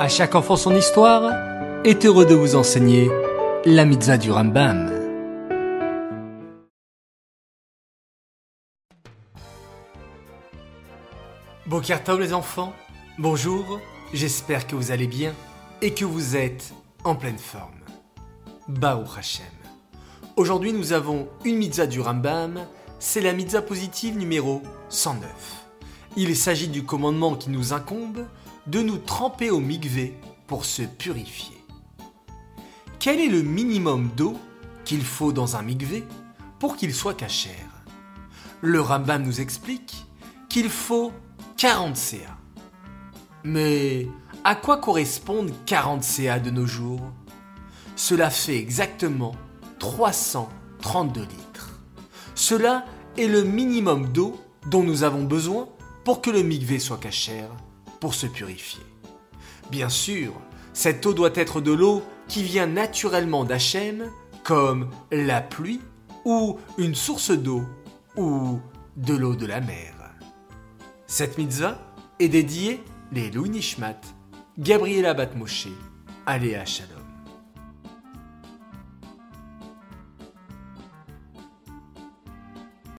À chaque enfant son histoire est heureux de vous enseigner la mitzvah du Rambam. Bokertov les enfants, bonjour, j'espère que vous allez bien et que vous êtes en pleine forme. Baou Hashem. Aujourd'hui nous avons une mitzvah du Rambam, c'est la mitzvah positive numéro 109. Il s'agit du commandement qui nous incombe de nous tremper au mikvé pour se purifier. Quel est le minimum d'eau qu'il faut dans un mikvé pour qu'il soit cachère Le Rambam nous explique qu'il faut 40 CA. Mais à quoi correspondent 40 CA de nos jours? Cela fait exactement 332 litres. Cela est le minimum d'eau dont nous avons besoin pour que le mikvé soit cachère, pour se purifier. Bien sûr, cette eau doit être de l'eau qui vient naturellement d'Hachem, comme la pluie ou une source d'eau ou de l'eau de la mer. Cette mitzvah est dédiée les Louis Nishmat, Gabriela Batmoshe, Aléa Shalom.